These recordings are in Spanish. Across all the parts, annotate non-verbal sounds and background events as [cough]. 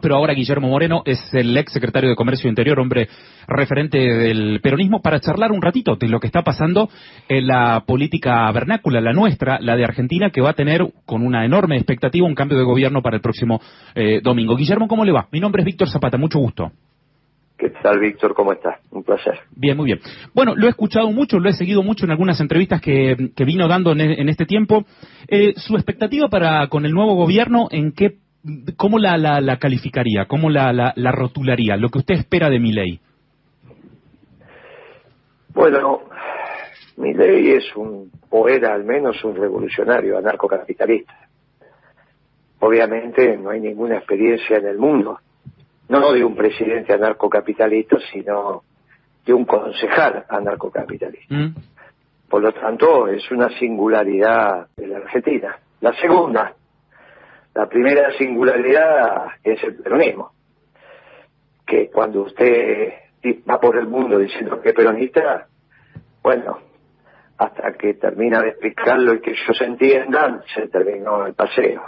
pero ahora Guillermo Moreno es el ex secretario de Comercio Interior, hombre referente del peronismo, para charlar un ratito de lo que está pasando en la política vernácula, la nuestra, la de Argentina, que va a tener con una enorme expectativa un cambio de gobierno para el próximo eh, domingo. Guillermo, ¿cómo le va? Mi nombre es Víctor Zapata, mucho gusto. ¿Qué tal, Víctor? ¿Cómo estás? Un placer. Bien, muy bien. Bueno, lo he escuchado mucho, lo he seguido mucho en algunas entrevistas que, vino dando en, este tiempo. Eh, ¿Su expectativa para con el nuevo gobierno en qué ¿Cómo la, la, calificaría? ¿Cómo la, la, rotularía? Lo que usted espera de mi ley. Bueno, mi ley es un, o era al menos un revolucionario anarcocapitalista. Obviamente no hay ninguna experiencia en el mundo, no de un presidente anarcocapitalista, sino de un concejal anarcocapitalista. Mm. Por lo tanto, es una singularidad de la Argentina. La segunda, la primera singularidad es el peronismo, que cuando usted va por el mundo diciendo que es peronista, bueno, hasta que termina de explicarlo y que ellos entiendan, se terminó el paseo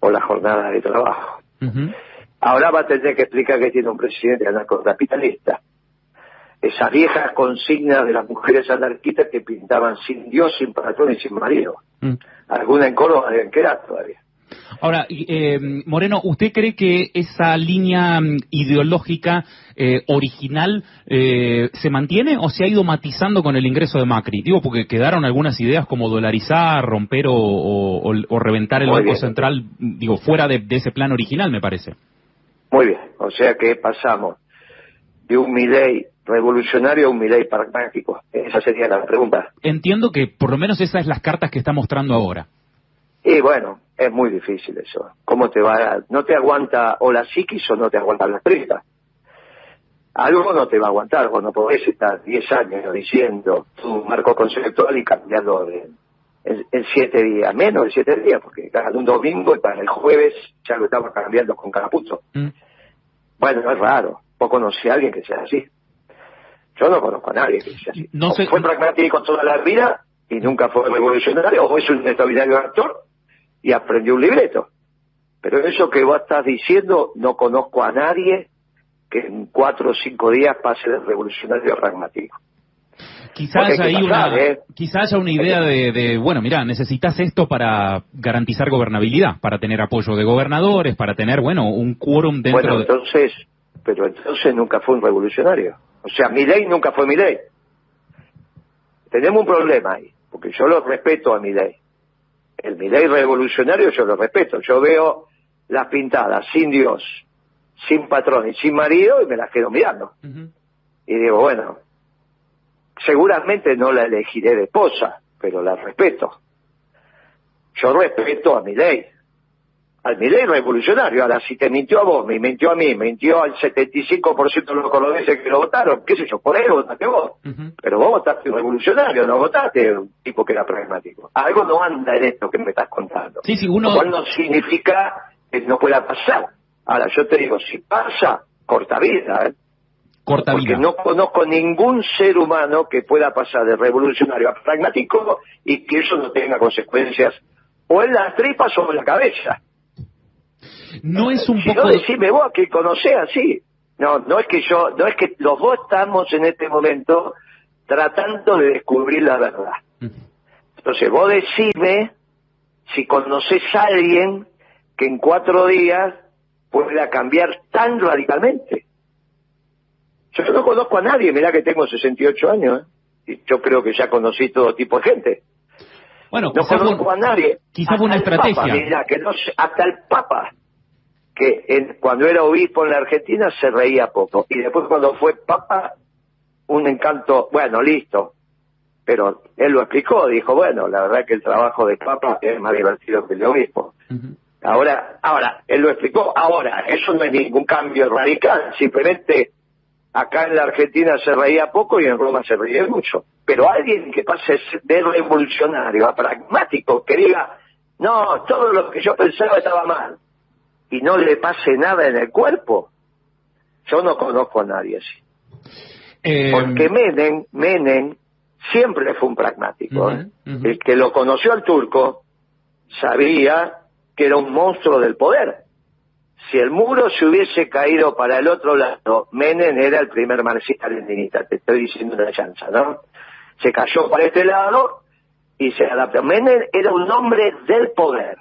o la jornada de trabajo. Ahora va a tener que explicar que tiene un presidente anarcocapitalista. Esas viejas consignas de las mujeres anarquistas que pintaban sin Dios, sin patrón y sin marido. Mm. Alguna en Córdoba deben quedar todavía. Ahora, eh, Moreno, ¿usted cree que esa línea mm, ideológica eh, original eh, se mantiene o se ha ido matizando con el ingreso de Macri? Digo, porque quedaron algunas ideas como dolarizar, romper o, reventar el Banco Central, digo, fuera de, ese plan original, me parece. Muy bien, o sea que pasamos de un Milei revolucionario a un Milei pragmático. Esa sería la pregunta. Entiendo que por lo menos esas es las cartas que está mostrando ahora. Y bueno, es muy difícil eso. ¿Cómo te va? no te aguanta o la psiquis o no te aguantan las tripas. Algo no te va a aguantar, vos no podés estar 10 años diciendo tu marco conceptual y cambiarlo de, en, siete días, menos de siete días, porque cada un domingo y para el jueves ya lo estaba cambiando con caraputo. Mm. Bueno, es raro. ¿Vos conocí a alguien que sea así? Yo no conozco a nadie que sea así. No Fue pragmático toda la vida y nunca fue revolucionario, o es un extraordinario actor, y aprendió un libreto. Pero eso que vos estás diciendo, no conozco a nadie que en cuatro o cinco días pase de revolucionario pragmático. Quizás hay una, ¿eh? quizás haya una idea de, bueno, mira, necesitas esto para garantizar gobernabilidad, para tener apoyo de gobernadores, para tener, bueno, un quórum dentro bueno, entonces, pero entonces nunca fue un revolucionario. O sea, mi ley nunca fue mi ley. Tenemos un problema ahí, porque yo lo respeto a mi ley el Milei revolucionario yo lo respeto. Yo veo las pintadas sin Dios, sin patrón y sin marido y me las quedo mirando. Y digo, bueno, seguramente no la elegiré de esposa, pero la respeto. Yo respeto a mi ley al Milei revolucionario. Ahora, si te mintió a vos, me mintió a mí, mintió al 75% de los cordobeses que lo votaron, qué sé yo, por eso votaste vos. Pero vos votaste revolucionario, no votaste un tipo que era pragmático. Algo no anda en esto que me estás contando. Sí, sí, uno... Lo cual no significa que no pueda pasar. Ahora, yo te digo, si pasa, corta vida, ¿eh? Corta Porque no conozco ningún ser humano que pueda pasar de revolucionario a pragmático y que eso no tenga consecuencias o en las tripas o en la cabeza. No es un si poco... No, decime vos que conocés así. No, no es que yo, no es que los dos estamos en este momento tratando de descubrir la verdad. Entonces vos decime si conoces a alguien que en cuatro días pueda cambiar tan radicalmente. Yo no conozco a nadie, mirá que tengo 68 años, ¿eh? y yo creo que ya conocí todo tipo de gente. Bueno, no conozco a nadie. Quizás una estrategia. que no, hasta el Papa que cuando era obispo en la Argentina se reía poco. Y después cuando fue papa, un encanto, bueno, listo. Pero él lo explicó, dijo, bueno, la verdad que el trabajo de papa es más divertido que el de obispo. Ahora, ahora, él lo explicó, ahora, eso no es ningún cambio radical, simplemente acá en la Argentina se reía poco y en Roma se reía mucho. Pero alguien que pase de revolucionario a pragmático, que diga, no, todo lo que yo pensaba estaba mal, y no le pase nada en el cuerpo, yo no conozco a nadie así. Eh, Porque Menem, Menem siempre fue un pragmático. ¿eh? El que lo conoció al turco sabía que era un monstruo del poder. si el muro se hubiese caído para el otro lado, Menem era el primer marxista-leninista, te estoy diciendo una chanza, ¿no? Se cayó para este lado y se adaptó. Menem era un hombre del poder.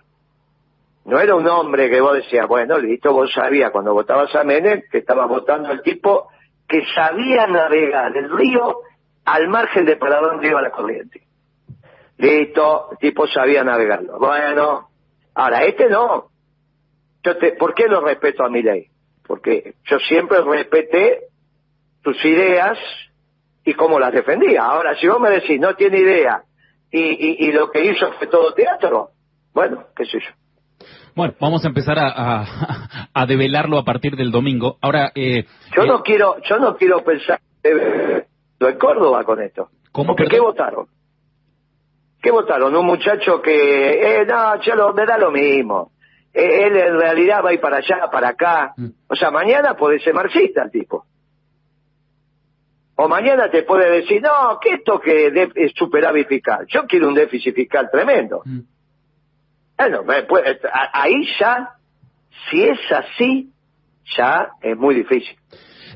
No era un hombre que vos decías, bueno, listo, vos sabías cuando votabas a Menem que estaba votando el tipo que sabía navegar el río al margen de para dónde iba la corriente. Listo, el tipo sabía navegarlo. Bueno, ahora este no. Yo te, ¿Por qué lo respeto a mi ley? Porque yo siempre respeté tus ideas y cómo las defendía. Ahora, si vos me decís, no tiene idea, y, y, lo que hizo fue todo teatro, bueno, qué sé yo. Bueno, vamos a empezar a, [laughs] a, develarlo a partir del domingo. Ahora, eh, yo no eh, quiero, yo no quiero pensar lo en Córdoba con esto. ¿Cómo Porque, ¿Qué votaron? ¿Qué votaron? Un muchacho que, eh, no, chelo, me da lo mismo. Eh, él en realidad va a ir para allá, para acá. Mm. O sea, mañana puede ser marxista el tipo. O mañana te puede decir, no, que esto que es superávit fiscal. Yo quiero un déficit fiscal tremendo. Mm. Bueno, ahí ya, si es así, ya es muy difícil.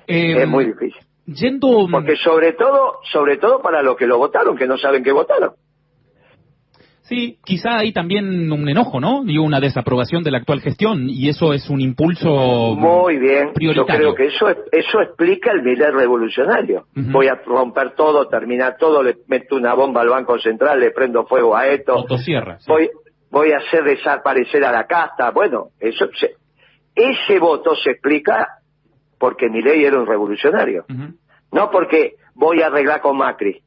es em, muy difícil. Yendo... Porque sobre todo, sobre todo para los que lo votaron, que no saben que votaron. Sí, quizá hay también un enojo, ¿no? Y una desaprobación de la actual gestión, y eso es un impulso Muy bien, yo creo que eso eso explica el miler revolucionario. Voy a romper todo, terminar todo, le meto una bomba al Banco Central, le prendo fuego a esto. Voy, voy a hacer desaparecer a la casta. Bueno, eso ese voto se explica porque mi ley era un revolucionario. No porque voy a arreglar con Macri.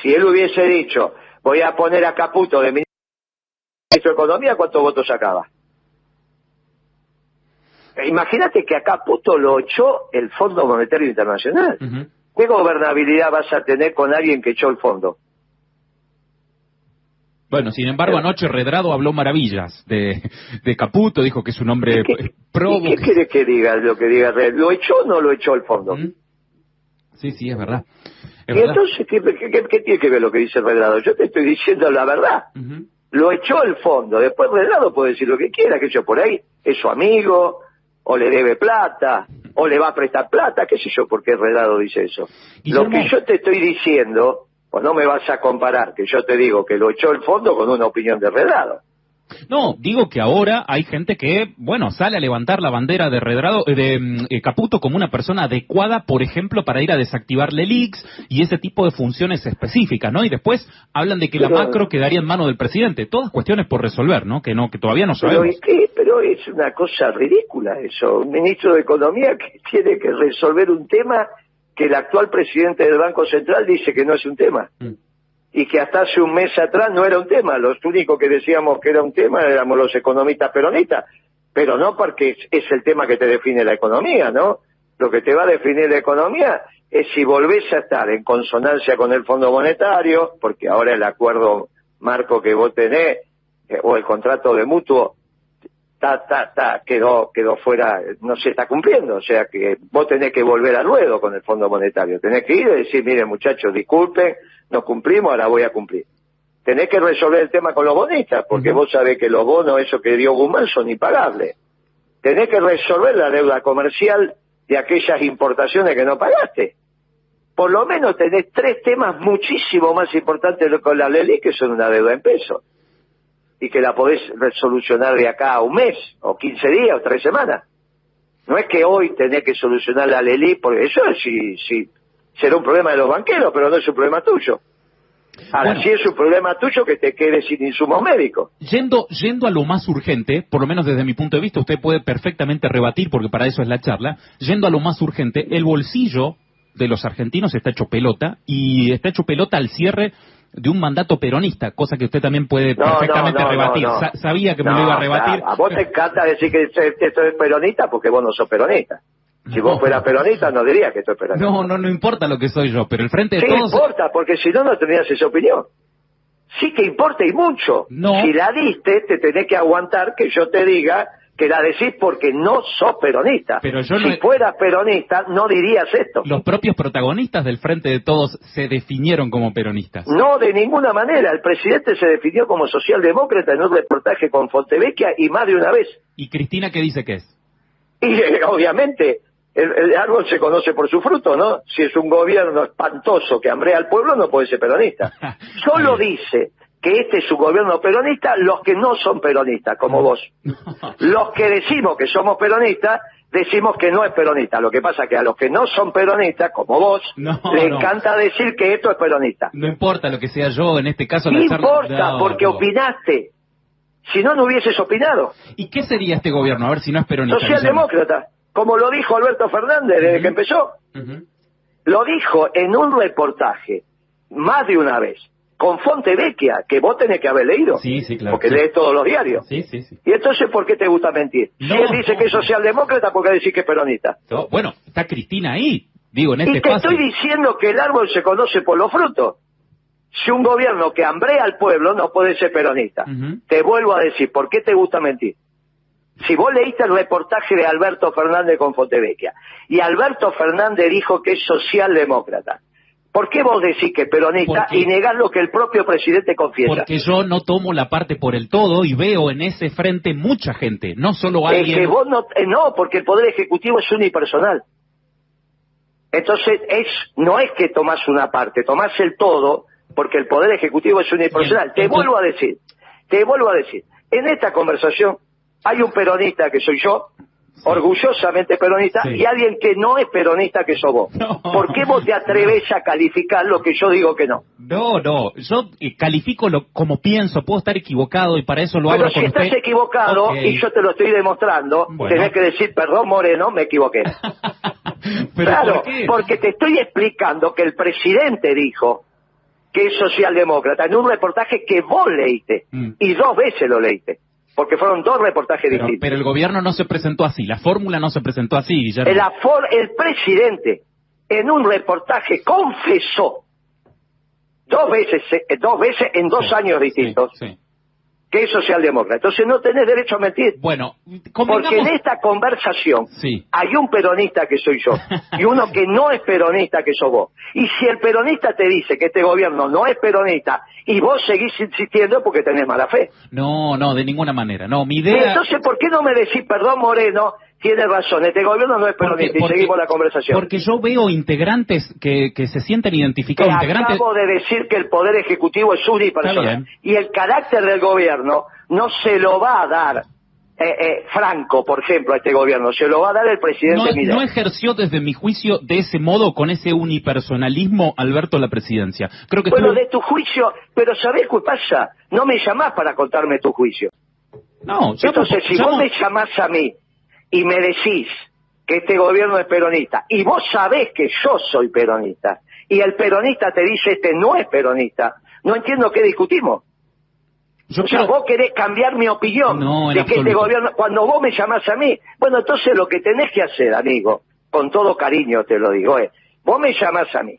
Si él hubiese dicho, voy a poner a Caputo de ministro de Economía, ¿cuántos votos sacaba? Imagínate que a Caputo lo echó el Fondo Monetario Internacional. ¿Qué gobernabilidad vas a tener con alguien que echó el fondo? Bueno, sin embargo, anoche Redrado habló maravillas de, de Caputo, dijo que es un hombre ¿Qué, ¿Qué quiere que diga lo que diga ¿Lo echó o no lo echó el fondo? Sí, sí, es verdad. y entonces, ¿qué, tiene que ver lo que dice Redrado? Yo te estoy diciendo la verdad. Lo echó el fondo. Después Redrado puede decir lo que quiera, que yo por ahí es su amigo, o le debe plata, o le va a prestar plata, qué sé yo por qué Redrado dice eso. Lo que yo te estoy diciendo pues no me vas a comparar que yo te digo que lo echó el fondo con una opinión de Redrado. No, digo que ahora hay gente que, bueno, sale a levantar la bandera de Redrado, eh, de mm, eh, Caputo como una persona adecuada, por ejemplo, para ir a desactivar leaks y ese tipo de funciones específicas, ¿no? Y después hablan de que la macro quedaría en manos del presidente. Todas cuestiones por resolver, ¿no? Que no, que todavía no sabemos. Pero, qué? pero es una cosa ridícula eso. Un ministro de Economía que [laughs] tiene que resolver un tema que el actual presidente del Banco Central dice que no es un tema. Mm. Y que hasta hace un mes atrás no era un tema. Los únicos que decíamos que era un tema éramos los economistas peronistas. Pero no porque es el tema que te define la economía, ¿no? Lo que te va a definir la economía es si volvés a estar en consonancia con el Fondo Monetario, porque ahora el acuerdo marco que vos tenés, eh, o el contrato de mutuo, ta, ta, ta, quedó, quedó fuera, no se está cumpliendo. O sea que vos tenés que volver al ruedo con el Fondo Monetario. Tenés que ir y decir, mire muchachos, disculpen, no cumplimos, ahora voy a cumplir. Tenés que resolver el tema con los bonistas, porque vos sabés que los bonos, eso que dio Guzmán, son impagables. Tenés que resolver la deuda comercial de aquellas importaciones que no pagaste. Por lo menos tenés tres temas muchísimo más importantes con la ley que son una deuda en pesos y que la podés resolucionar de acá a un mes, o 15 días, o tres semanas. No es que hoy tenés que solucionar la LELI, porque eso sí, sí, será un problema de los banqueros, pero no es un problema tuyo. Ahora sí es un problema tuyo que te quedes sin insumos médicos. Yendo, yendo a lo más urgente, por lo menos desde mi punto de vista, usted puede perfectamente rebatir, porque para eso es la charla, yendo a lo más urgente, el bolsillo de los argentinos está hecho pelota, y está hecho pelota al cierre de un mandato peronista, cosa que usted también puede perfectamente rebatir. sabía que me lo iba a rebatir. A vos te encanta decir que esto es peronista porque vos no sos peronista. Si vos fueras peronista no diría que esto es peronista. No, no, no importa lo que soy yo, pero el frente de sí importa, porque si no, no tendrías esa opinión. Sí que importa y mucho. Si la diste, te tenés que aguantar que yo te diga que la decís porque no sos peronista. Pero yo si fueras peronista, no dirías esto. Los propios protagonistas del Frente de Todos se definieron como peronistas. No, de ninguna manera. El presidente se definió como socialdemócrata en un reportaje con Fontevecchia y más de una vez. ¿Y Cristina qué dice que es? Y eh, obviamente el, árbol se conoce por su fruto, ¿no? Si es un gobierno espantoso que hambrea al pueblo, no puede ser peronista. [laughs] Solo dice que este es un gobierno peronista los que no son peronistas, como vos. [laughs] Los que decimos que somos peronistas, decimos que no es peronista. Lo que pasa es que a los que no son peronistas, como vos, le encanta decir que esto es peronista. No importa lo que sea yo, en este caso... No importa, porque opinaste. Si no, no hubieses opinado. ¿Y qué sería este gobierno? A ver si no es peronista. Socialdemócrata como lo dijo Alberto Fernández desde que empezó. Lo dijo en un reportaje, más de una vez, con Fonte Vecchia, que vos tenés que haber leído. Sí, sí, claro. Porque lees todos los diarios. Sí, sí, sí. Y entonces, ¿por qué te gusta mentir? si él dice que es socialdemócrata, ¿por qué decís que es peronista? bueno, está Cristina ahí, digo, en este Y te estoy diciendo que el árbol se conoce por los frutos. Si un gobierno que hambrea al pueblo no puede ser peronista. Te vuelvo a decir, ¿por qué te gusta mentir? Si vos leíste el reportaje de Alberto Fernández con Fontevecchia, y Alberto Fernández dijo que es socialdemócrata, ¿por qué vos decís que es peronista y negás lo que el propio presidente confiesa? Porque yo no tomo la parte por el todo y veo en ese frente mucha gente, no solo alguien... Es que vos no, eh, no, porque el Poder Ejecutivo es unipersonal. Entonces, es no es que tomás una parte, tomás el todo, porque el Poder Ejecutivo es unipersonal. te vuelvo a decir, te vuelvo a decir, en esta conversación hay un peronista que soy yo, orgullosamente peronista, y alguien que no es peronista que sos vos. [laughs] ¿Por qué vos te atreves a calificar lo que yo digo que no? No, no, yo eh, califico lo, como pienso, puedo estar equivocado y para eso lo hago Pero si estás equivocado y yo te lo estoy demostrando, tenés que decir, perdón Moreno, me equivoqué. [laughs] claro, porque te estoy explicando que el presidente dijo que es socialdemócrata en un reportaje que vos leíste mm. y dos veces lo leíste porque fueron dos reportajes distintos. Pero el gobierno no se presentó así, la fórmula no se presentó así, Guillermo. El, el presidente en un reportaje confesó dos veces, eh, dos veces en dos años distintos que es socialdemócrata. Entonces no tenés derecho a mentir. Bueno, porque en esta conversación hay un peronista que soy yo y uno que no es peronista que sos vos. Y si el peronista te dice que este gobierno no es peronista y vos seguís insistiendo porque tenés mala fe. No, no, de ninguna manera. No, mi idea. Entonces, ¿por qué no me decís, perdón, Moreno? Tiene razón, este gobierno no es peronista y seguimos la conversación. Porque yo veo integrantes que, que se sienten identificados. Te acabo de decir que el Poder Ejecutivo es unipersonal y el carácter del gobierno no se lo va a dar eh, eh, Franco, por ejemplo, a este gobierno, se lo va a dar el presidente no, No ejerció desde mi juicio de ese modo, con ese unipersonalismo, Alberto, la presidencia. Creo que bueno, de tu juicio, pero ¿sabés qué pasa? No me llamás para contarme tu juicio. No, Entonces, si vos me llamás a mí y me decís que este gobierno es peronista, y vos sabés que yo soy peronista, y el peronista te dice este no es peronista, no entiendo qué discutimos. Yo o sea, vos querés cambiar mi opinión de que este gobierno, cuando vos me llamás a mí, bueno, entonces lo que tenés que hacer, amigo, con todo cariño te lo digo, es, vos me llamás a mí,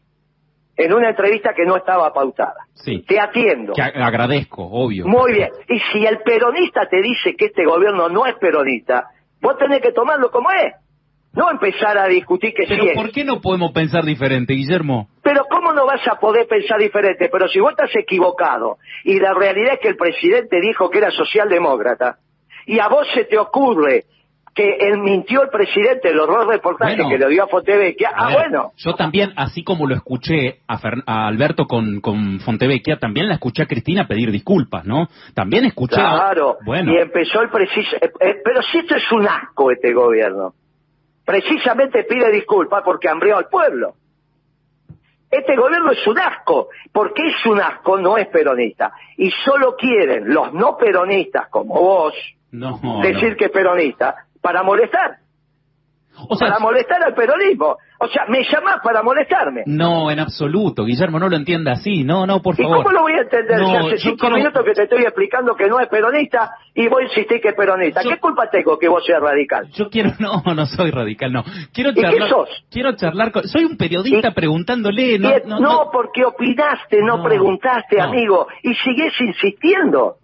en una entrevista que no estaba pautada. Sí. Te atiendo. Que agradezco, obvio. Muy bien. Y si el peronista te dice que este gobierno no es peronista, Vos tenés que tomarlo como es. No empezar a discutir que Pero sí ¿por qué no podemos pensar diferente, Guillermo? Pero ¿cómo no vas a poder pensar diferente? Pero si vos estás equivocado y la realidad es que el presidente dijo que era socialdemócrata y a vos se te ocurre que él mintió el presidente, los dos reportajes que le dio a Fontevecchia. ah, bueno. Yo también, así como lo escuché a, Alberto con, con Fontevecchia, también la escuché a Cristina pedir disculpas, ¿no? También escuché. Claro, bueno. y empezó el preciso. Eh, eh, pero si esto es un asco, este gobierno. Precisamente pide disculpas porque hambrió al pueblo. Este gobierno es un asco. porque es un asco? No es peronista. Y solo quieren los no peronistas como vos decir que es peronista para molestar. O sea, para molestar al peronismo. O sea, me llamás para molestarme. No, en absoluto, Guillermo, no lo entienda así. No, no, por favor. ¿Y cómo lo voy a entender si hace cinco minutos que te estoy explicando que no es peronista y vos insistís que es peronista? ¿Qué culpa tengo que vos seas radical? Yo quiero, [laughs] no, no soy radical, no. Quiero charlar, ¿Y qué sos? Quiero charlar con... Soy un periodista preguntándole... No, no, no, porque opinaste, no, preguntaste, amigo, y sigues insistiendo.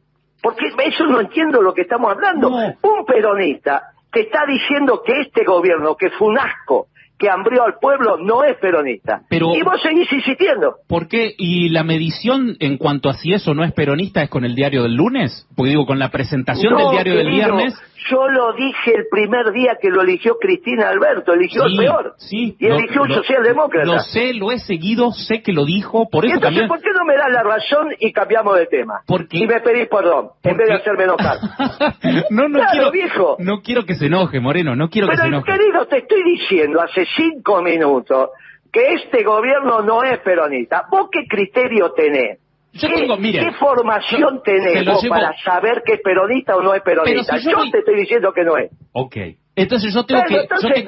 Porque eso no entiendo lo que estamos hablando. Un peronista te está diciendo que este gobierno, que fue un asco, que hambrió al pueblo, no es peronista. y vos seguís insistiendo. ¿Por qué? ¿Y la medición en cuanto a si eso no es peronista es con el diario del lunes? Porque digo, con la presentación del diario del viernes... Yo lo dije el primer día que lo eligió Cristina Alberto, eligió el peor. Sí, y eligió un socialdemócrata. Lo sé, lo he seguido, sé que lo dijo, por eso entonces, ¿por qué no me das la razón y cambiamos de tema? Porque... Y me pedís perdón, en vez de hacerme enojar. [laughs] no, no quiero, viejo. No quiero que se enoje, Moreno, no quiero que se enoje. querido, te estoy diciendo hace cinco minutos que este gobierno no es peronista. ¿Vos qué criterio tenés? ¿Qué, formación tenés para saber que es peronista o no es peronista? yo, te estoy diciendo que no es. Ok. Entonces yo tengo que...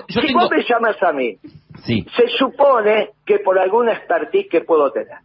si vos me llamas a mí, se supone que por alguna expertise que puedo tener.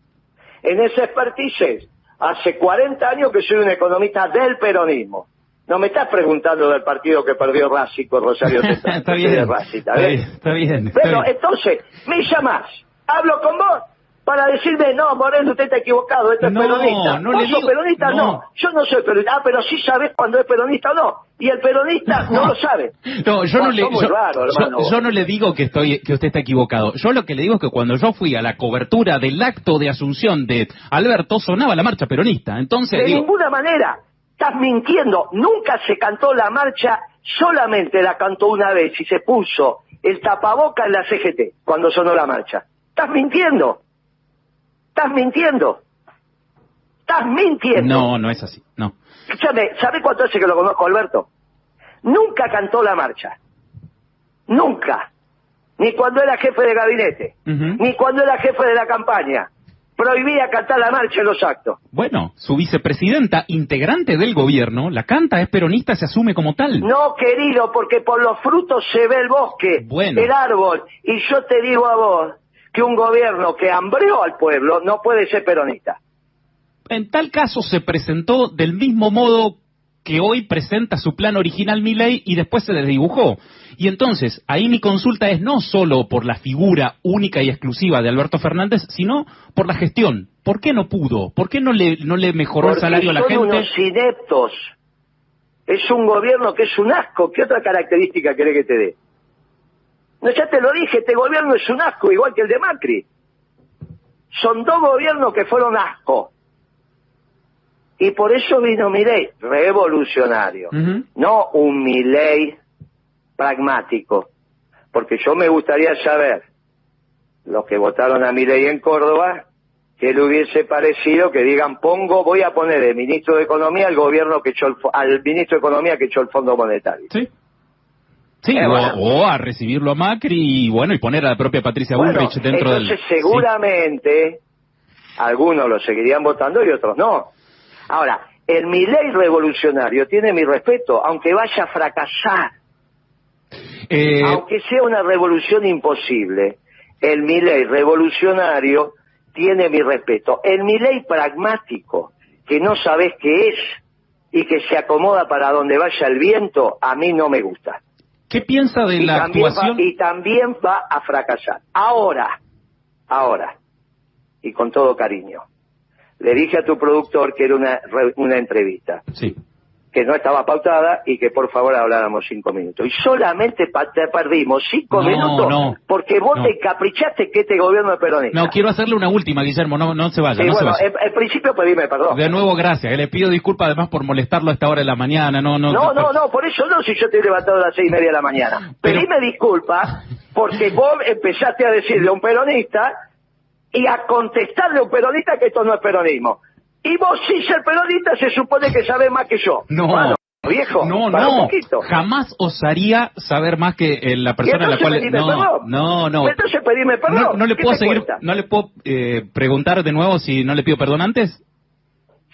En esa expertise hace 40 años que soy un economista del peronismo. No me estás preguntando del partido que perdió Racing con Rosario [laughs] está, bien, está, bien, está bien. Bueno, entonces, me llamas, hablo con vos para decirme, no, Moreno, usted está equivocado, esto es peronista. No, ¿Vos sos peronista? No. yo no soy peronista. Ah, pero sí sabes cuando es peronista o no. Y el peronista no, lo sabe. [laughs] No, yo no, le, yo, no le digo que, estoy, que usted está equivocado. Yo lo que le digo es que cuando yo fui a la cobertura del acto de asunción de Alberto, sonaba la marcha peronista. Entonces, de ninguna manera. Estás mintiendo. Nunca se cantó la marcha, solamente la cantó una vez y se puso el tapaboca en la CGT cuando sonó la marcha. Estás mintiendo. Estás mintiendo. Estás mintiendo. No, no es así, no. Escúchame, ¿sabe cuánto hace que lo conozco, Alberto? Nunca cantó la marcha. Nunca. Ni cuando era jefe de gabinete. Ni cuando era jefe de la campaña. Prohibía cantar la marcha en los actos. Bueno, su vicepresidenta, integrante del gobierno, la canta, es peronista, se asume como tal. No, querido, porque por los frutos se ve el bosque, el árbol. Y yo te digo a vos, que un gobierno que hambreó al pueblo no puede ser peronista. En tal caso se presentó del mismo modo que hoy presenta su plan original Milei y después se desdibujó. Y entonces, ahí mi consulta es no solo por la figura única y exclusiva de Alberto Fernández, sino por la gestión. ¿Por qué no pudo? ¿Por qué no le, no le mejoró el salario a la gente? Son unos ineptos. Es un gobierno que es un asco. ¿Qué otra característica querés que te dé? No, ya te lo dije, este gobierno es un asco, igual que el de Macri. Son dos gobiernos que fueron asco. Y por eso vino mi ley revolucionario, no un ley pragmático. Porque yo me gustaría saber, los que votaron a mi ley en Córdoba, que le hubiese parecido que digan, pongo, voy a poner el ministro de Economía al gobierno que echó al ministro de Economía que echó el Fondo Monetario. Sí. Sí, eh, o, a recibirlo a Macri y bueno, y poner a la propia Patricia Bullrich dentro entonces seguramente algunos lo seguirían votando y otros no. Ahora, el ley revolucionario tiene mi respeto, aunque vaya a fracasar. Eh, aunque sea una revolución imposible, el ley revolucionario tiene mi respeto. El ley pragmático, que no sabes qué es y que se acomoda para donde vaya el viento, a mí no me gusta. ¿Qué piensa de la actuación? y también va a fracasar. Ahora, ahora, y con todo cariño, le dije a tu productor que era una, una entrevista. Sí que no estaba pautada y que por favor habláramos cinco minutos. Y solamente te perdimos cinco minutos porque vos te caprichaste que este gobierno es peronista. No, quiero hacerle una última, Guillermo, no, no se vaya. no bueno, En, principio pedime perdón. De nuevo, gracias. Le pido disculpas además por molestarlo a esta hora de la mañana. No, no, no, no, no por eso no, si yo te he levantado a las seis y media de la mañana. Pedime [laughs] disculpas porque vos empezaste a decirle a un peronista y a contestarle a un peronista que esto no es peronismo. Y vos, si ser peronista, se supone que sabés más que yo. No. viejo, no, no, jamás osaría saber más que eh, la persona a la cual no, no, no, entonces pedime perdón. No, le puedo seguir, no le puedo eh, preguntar de nuevo si no le pido perdón antes.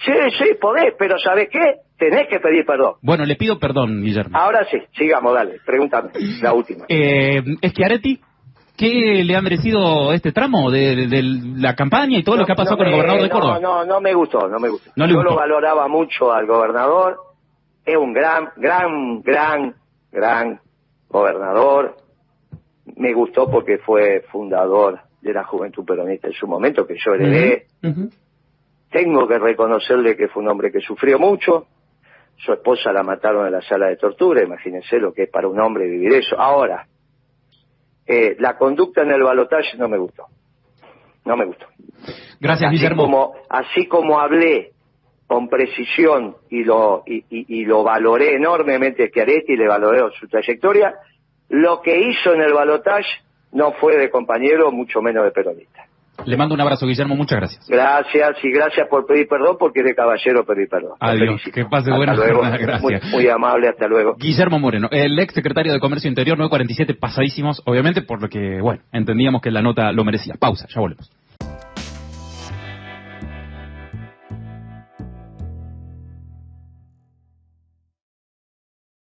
Sí, sí, podés, pero ¿sabes qué? Tenés que pedir perdón. Bueno, le pido perdón, Guillermo. Ahora sí, sigamos, dale, pregúntame, la última. Eh, Schiaretti ¿Qué le ha merecido este tramo de, la campaña y todo lo que ha pasado con el gobernador de Córdoba? No, no, no me gustó, no me gustó. Yo lo valoraba mucho al gobernador, es un gran, gran, gran, gran gobernador. Me gustó porque fue fundador de la Juventud Peronista en su momento, que yo heredé. Tengo que reconocerle que fue un hombre que sufrió mucho. Su esposa la mataron en la sala de tortura, imagínense lo que es para un hombre vivir eso. Ahora, eh, la conducta en el balotaje no me gustó. No me gustó. Gracias, así Guillermo. Como, así como hablé con precisión y lo, y, lo valoré enormemente Chiaretti, le valoré su trayectoria, lo que hizo en el balotaje no fue de compañero, mucho menos de peronista. Le mando un abrazo, Guillermo, muchas gracias. Gracias y gracias por pedir perdón porque de caballero pedir perdón. Adiós, que pase buena gracias. Muy, amable, hasta luego. Guillermo Moreno, el ex secretario de Comercio Interior, 947, pasadísimos, obviamente, por lo que, bueno, entendíamos que la nota lo merecía. Pausa, ya volvemos.